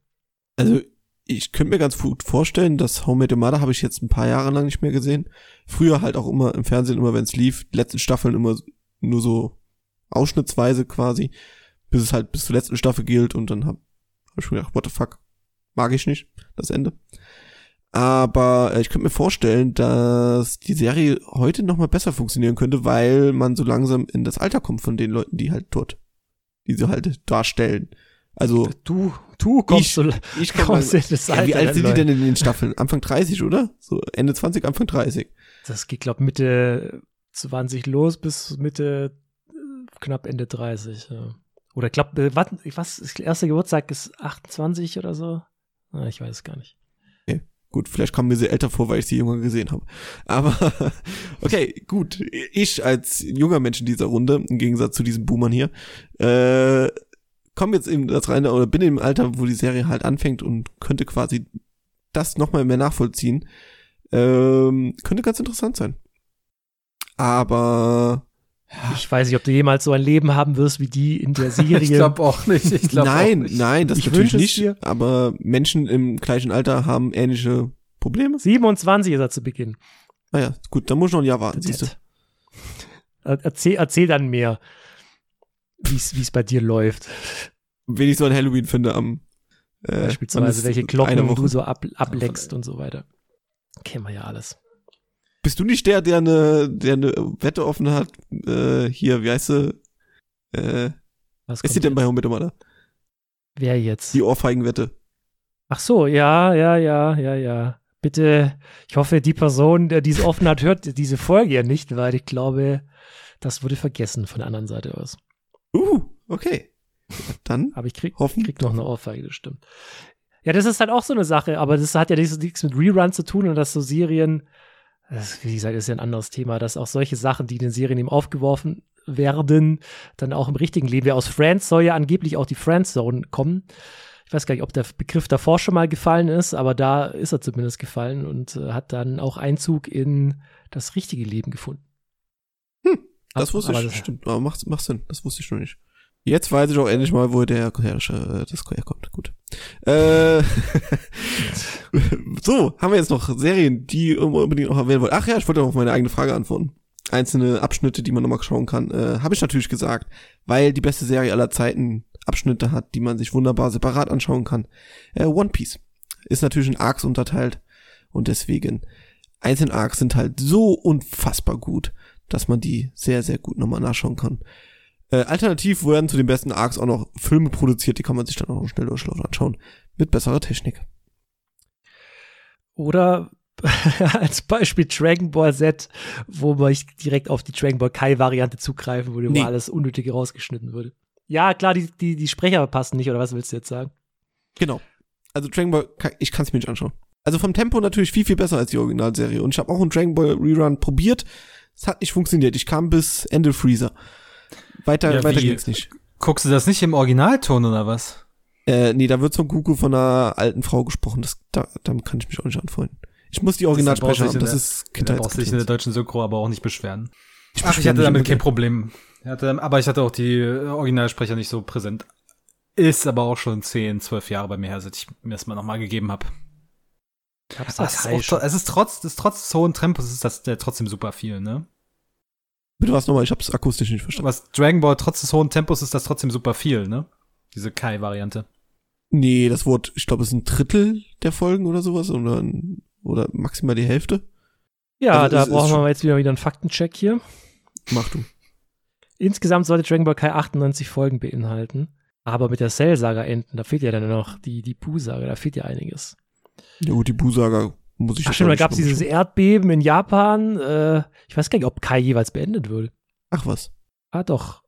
Also ich könnte mir ganz gut vorstellen, dass Home Made Mother habe ich jetzt ein paar Jahre lang nicht mehr gesehen. Früher halt auch immer im Fernsehen, immer wenn es lief, die letzten Staffeln immer nur so ausschnittsweise quasi, bis es halt bis zur letzten Staffel gilt und dann hab, hab ich mir gedacht, what the fuck, mag ich nicht, das Ende. Aber äh, ich könnte mir vorstellen, dass die Serie heute noch mal besser funktionieren könnte, weil man so langsam in das Alter kommt von den Leuten, die halt dort, die sie halt darstellen. Also du, du kommst ich, so, ich kommst in das Alter. Wie alt sind die denn in den Staffeln? Anfang 30, oder? So Ende 20, Anfang 30. Das geht, glaub Mitte 20 los bis Mitte knapp Ende 30. Ja. Oder glaub, äh, was, was, erster Geburtstag ist 28 oder so? Na, ich weiß es gar nicht. Gut, vielleicht kam mir sie älter vor, weil ich sie jünger gesehen habe. Aber [LAUGHS] okay, gut. Ich als junger Mensch in dieser Runde, im Gegensatz zu diesen Boomern hier, äh, komme jetzt in das rein oder bin im Alter, wo die Serie halt anfängt und könnte quasi das nochmal mehr nachvollziehen. Ähm, könnte ganz interessant sein. Aber ja. Ich weiß nicht, ob du jemals so ein Leben haben wirst wie die in der [LAUGHS] Serie. ich glaube auch nicht. Ich glaub nein, auch nicht. nein, das ich natürlich nicht. Dir. Aber Menschen im gleichen Alter haben ähnliche Probleme. 27 ist er zu Beginn. Naja, ah gut, dann muss ich noch ein Jahr warten, siehst du. Erzähl, erzähl dann mehr, wie es bei dir läuft. Wen ich so an Halloween finde am äh, Beispielsweise, welche Glocken du so ab, ableckst und so weiter. Kennen wir ja alles. Bist du nicht der, der eine, der eine Wette offen hat? Äh, hier, wie heißt sie? Äh, Was ist sie denn bei Home da? Wer jetzt? Die Ohrfeigenwette. Ach so, ja, ja, ja, ja, ja. Bitte, ich hoffe, die Person, der dies offen hat, hört diese Folge ja nicht, weil ich glaube, das wurde vergessen von der anderen Seite aus. Uh, okay. Dann. Aber ich krieg, hoffen. krieg noch eine Ohrfeige, das stimmt. Ja, das ist halt auch so eine Sache, aber das hat ja nichts mit Rerun zu tun und dass so Serien das, wie gesagt, ist ja ein anderes Thema, dass auch solche Sachen, die in den Serien eben aufgeworfen werden, dann auch im richtigen Leben. Ja, aus Friends soll ja angeblich auch die Friendzone kommen. Ich weiß gar nicht, ob der Begriff davor schon mal gefallen ist, aber da ist er zumindest gefallen und äh, hat dann auch Einzug in das richtige Leben gefunden. Das wusste aber ich, das, stimmt, aber macht, macht Sinn, das wusste ich schon nicht. Jetzt weiß ich auch endlich mal, wo der herrsche, äh, das herkommt. Gut. Äh, [LAUGHS] so, haben wir jetzt noch Serien, die unbedingt noch erwähnen wollen. Ach ja, ich wollte auch auf meine eigene Frage antworten. Einzelne Abschnitte, die man nochmal schauen kann. Äh, Habe ich natürlich gesagt, weil die beste Serie aller Zeiten Abschnitte hat, die man sich wunderbar separat anschauen kann. Äh, One Piece ist natürlich in Arcs unterteilt und deswegen einzelne Arcs sind halt so unfassbar gut, dass man die sehr, sehr gut nochmal nachschauen kann. Äh, alternativ werden zu den besten Arcs auch noch Filme produziert, die kann man sich dann auch schnell durchlaufen anschauen. Mit besserer Technik. Oder [LAUGHS] als Beispiel Dragon Ball Z, wo man direkt auf die Dragon Ball Kai Variante zugreifen würde, nee. wo alles Unnötige rausgeschnitten würde. Ja, klar, die, die, die Sprecher passen nicht, oder was willst du jetzt sagen? Genau. Also Dragon Ball, ich kann es mir nicht anschauen. Also vom Tempo natürlich viel, viel besser als die Originalserie. Und ich habe auch einen Dragon Ball Rerun probiert. Es hat nicht funktioniert. Ich kam bis Ende Freezer. Weiter, ja, weiter geht's nicht. Guckst du das nicht im Originalton oder was? Äh, nee, da wird so ein Goku von einer alten Frau gesprochen. Das, da, damit kann ich mich auch nicht anfreunden. Ich muss die Originalsprecher haben. Das ist Kindheit. Da brauchst du dich in der deutschen Synchro aber auch nicht beschweren. Ich, Ach, ich hatte damit kein Problem. Hatte, aber ich hatte auch die Originalsprecher nicht so präsent. Ist aber auch schon 10, 12 Jahre bei mir her, seit ich mir das mal nochmal gegeben habe. Es ist, es ist trotz des trotz des hohen Tempos ist das der trotzdem super viel, ne? Bitte was nochmal, ich hab's akustisch nicht verstanden. Was Dragon Ball trotz des hohen Tempos ist das trotzdem super viel, ne? Diese Kai-Variante. Nee, das Wort, ich glaube, es ist ein Drittel der Folgen oder sowas oder, oder maximal die Hälfte. Ja, also da brauchen wir jetzt wieder, wieder einen Faktencheck hier. Mach du. Insgesamt sollte Dragon Ball Kai 98 Folgen beinhalten. Aber mit der Cell-Saga enden, da fehlt ja dann noch die, die Buu-Saga, da fehlt ja einiges. Ja gut, die Buu-Saga muss ich Ach stimmt, da gab es dieses Erdbeben in Japan. Äh, ich weiß gar nicht, ob Kai jeweils beendet wird. Ach was. Ah, doch.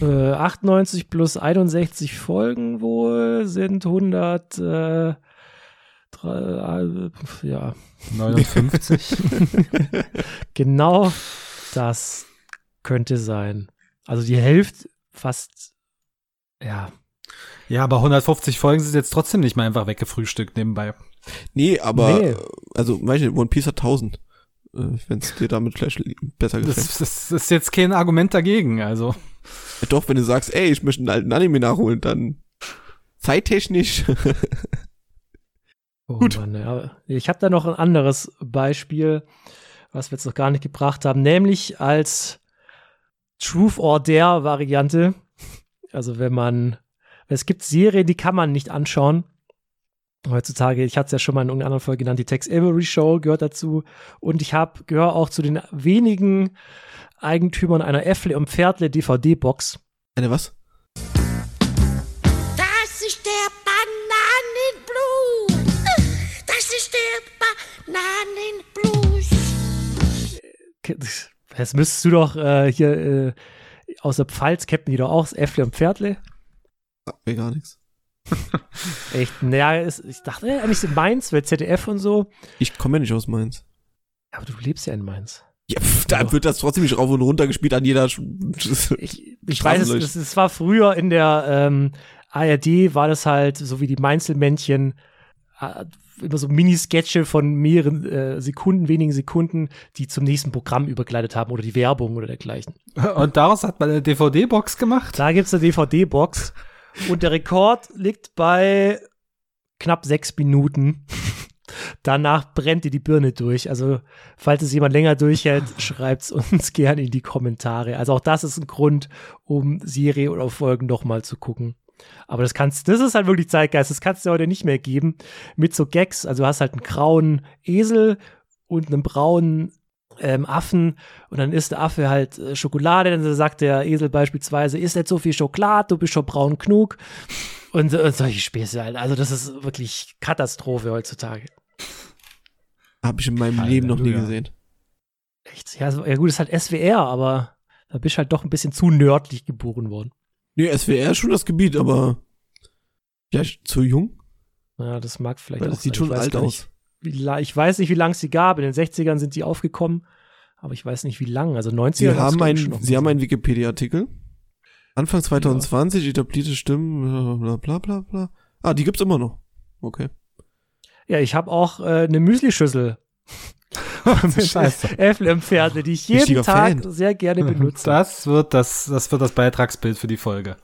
äh, 98 plus 61 Folgen wohl sind 100, äh, drei, äh, ja. 59. [LAUGHS] genau das könnte sein. Also die Hälfte fast, ja. Ja, aber 150 Folgen sind jetzt trotzdem nicht mal einfach weggefrühstückt nebenbei. Nee, aber, nee. also, weißt du, One Piece hat 1000. Äh, Wenn es dir damit vielleicht besser gefällt. Das, das, das, ist jetzt kein Argument dagegen, also. Doch, wenn du sagst, ey, ich möchte einen alten Anime nachholen, dann zeittechnisch. oh, Gut. Mann, ja. Ich habe da noch ein anderes Beispiel, was wir jetzt noch gar nicht gebracht haben, nämlich als Truth or Dare Variante. Also wenn man, es gibt Serien, die kann man nicht anschauen, heutzutage, ich hatte es ja schon mal in irgendeiner anderen Folge genannt, die Tex Avery Show gehört dazu. Und ich habe gehöre auch zu den wenigen Eigentümern einer Äffle und Pferdle DVD-Box. Eine was? Das ist der Bananenblues. Das ist der Bananenblues. Das müsstest du doch äh, hier äh, aus der Pfalz, kennen die doch auch Äffle und Pferdle. Sagt mir gar nichts. Echt? Naja, ich dachte eigentlich in Mainz, weil ZDF und so. Ich komme ja nicht aus Mainz. Aber du lebst ja in Mainz. Ja, pf, da ja. wird das trotzdem nicht rauf und runter gespielt an jeder. Sch ich, ich weiß, es, es, war früher in der ähm, ARD, war das halt so wie die Mainzelmännchen, äh, immer so Mini-Sketche von mehreren äh, Sekunden, wenigen Sekunden, die zum nächsten Programm übergleitet haben oder die Werbung oder dergleichen. Und daraus hat man eine DVD-Box gemacht? Da gibt's eine DVD-Box. Und der Rekord liegt bei knapp sechs Minuten. [LAUGHS] Danach brennt dir die Birne durch. Also, falls es jemand länger durchhält, [LAUGHS] schreibt es uns gerne in die Kommentare. Also auch das ist ein Grund, um Serie oder Folgen nochmal zu gucken. Aber das kannst, das ist halt wirklich Zeitgeist. Das kannst du heute nicht mehr geben mit so Gags. Also du hast halt einen grauen Esel und einen braunen ähm, Affen und dann isst der Affe halt äh, Schokolade, dann sagt der Esel beispielsweise, isst nicht so viel Schokolade, du bist schon braun genug und, und solche Späße halt. Also das ist wirklich Katastrophe heutzutage. Habe ich in meinem Alter, Leben noch nie ja. gesehen. Echt? Ja, so, ja gut, ist halt SWR, aber da bist du halt doch ein bisschen zu nördlich geboren worden. Nee, SWR ist schon das Gebiet, aber vielleicht zu jung? Ja, das mag vielleicht Weil auch Das sieht sein. schon alt aus. Wie, ich weiß nicht, wie lange es sie gab. In den 60ern sind die aufgekommen, aber ich weiß nicht, wie lang. Also 90er. Sie haben, ein, sie haben einen Wikipedia-Artikel. Anfang 2020 ja. etablierte Stimmen, bla bla bla bla. Ah, die gibt's immer noch. Okay. Ja, ich habe auch äh, eine Müslischüssel. [LAUGHS] Scheiße. Äpfelpferde, die ich jeden Richtiger Tag Fan. sehr gerne benutze. Das wird das, das wird das Beitragsbild für die Folge.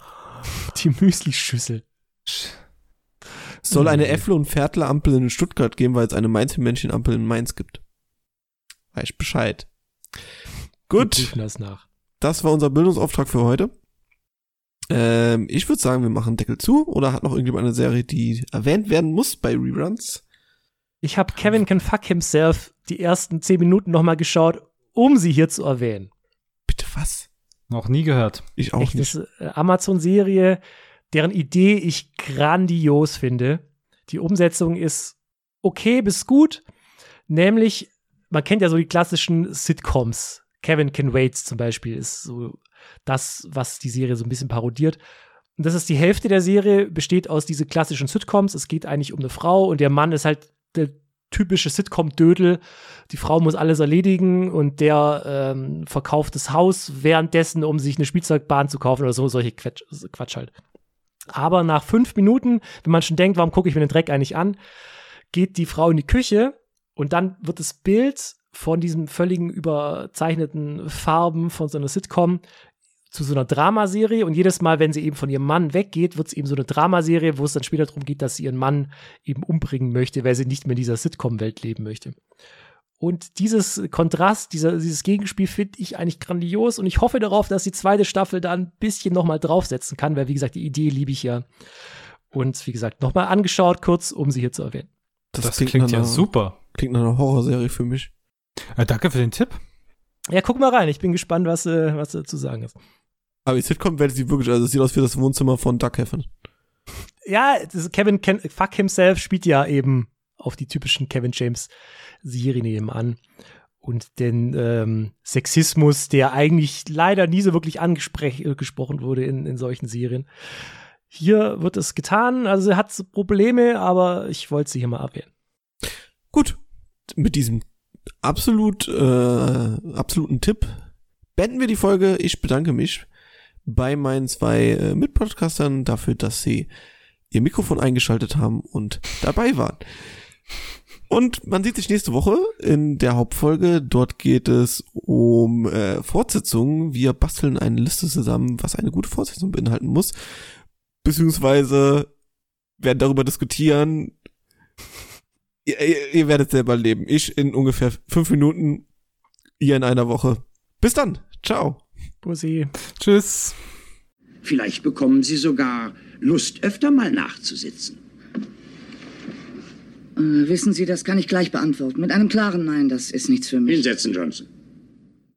Die Müslischüssel. Es soll eine Äffle- und Pferdle-Ampel in Stuttgart geben, weil es eine Mainz-Männchen-Ampel in Mainz gibt. Weiß Bescheid. Gut. Das, nach. das war unser Bildungsauftrag für heute. Ähm, ich würde sagen, wir machen Deckel zu. Oder hat noch irgendjemand eine Serie, die erwähnt werden muss bei Reruns? Ich habe Kevin Can Fuck Himself die ersten zehn Minuten noch mal geschaut, um sie hier zu erwähnen. Bitte was? Noch nie gehört. Ich auch Echt, nicht. Das äh, Amazon-Serie, deren Idee ich grandios finde. Die Umsetzung ist okay bis gut. Nämlich, man kennt ja so die klassischen Sitcoms. Kevin Can Wait zum Beispiel ist so das, was die Serie so ein bisschen parodiert. Und das ist die Hälfte der Serie, besteht aus diese klassischen Sitcoms. Es geht eigentlich um eine Frau und der Mann ist halt der typische Sitcom-Dödel. Die Frau muss alles erledigen und der ähm, verkauft das Haus währenddessen, um sich eine Spielzeugbahn zu kaufen oder so, solche Quatsch, Quatsch halt. Aber nach fünf Minuten, wenn man schon denkt, warum gucke ich mir den Dreck eigentlich an, geht die Frau in die Küche und dann wird das Bild von diesen völligen überzeichneten Farben von so einer Sitcom zu so einer Dramaserie und jedes Mal, wenn sie eben von ihrem Mann weggeht, wird es eben so eine Dramaserie, wo es dann später darum geht, dass sie ihren Mann eben umbringen möchte, weil sie nicht mehr in dieser Sitcom-Welt leben möchte. Und dieses Kontrast, dieser, dieses Gegenspiel finde ich eigentlich grandios und ich hoffe darauf, dass die zweite Staffel da ein bisschen nochmal draufsetzen kann, weil wie gesagt, die Idee liebe ich ja. Und wie gesagt, nochmal angeschaut, kurz, um sie hier zu erwähnen. Das, das klingt, klingt ja einer, super. Klingt nach einer Horrorserie für mich. Ja, äh, danke für den Tipp. Ja, guck mal rein. Ich bin gespannt, was, äh, was du zu sagen hast. Aber die Sitcom werde sie wirklich, also es sieht aus wie das Wohnzimmer von Duck Heaven. Ja, Kevin Ken, Fuck Himself spielt ja eben auf die typischen Kevin James Serien nebenan. Und den ähm, Sexismus, der eigentlich leider nie so wirklich angesprochen wurde in, in solchen Serien. Hier wird es getan, also er hat Probleme, aber ich wollte sie hier mal erwähnen. Gut, mit diesem absolut äh, absoluten Tipp beenden wir die Folge. Ich bedanke mich bei meinen zwei äh, Mitpodcastern dafür, dass sie ihr Mikrofon eingeschaltet haben und dabei waren. Und man sieht sich nächste Woche in der Hauptfolge. Dort geht es um äh, Fortsetzungen. Wir basteln eine Liste zusammen, was eine gute Fortsetzung beinhalten muss. Beziehungsweise werden darüber diskutieren. ihr, ihr, ihr werdet selber leben. Ich in ungefähr fünf Minuten, ihr in einer Woche. Bis dann. Ciao. Bussi. Tschüss. Vielleicht bekommen Sie sogar Lust, öfter mal nachzusitzen. Äh, wissen Sie, das kann ich gleich beantworten. Mit einem klaren Nein, das ist nichts für mich. Hinsetzen, Johnson.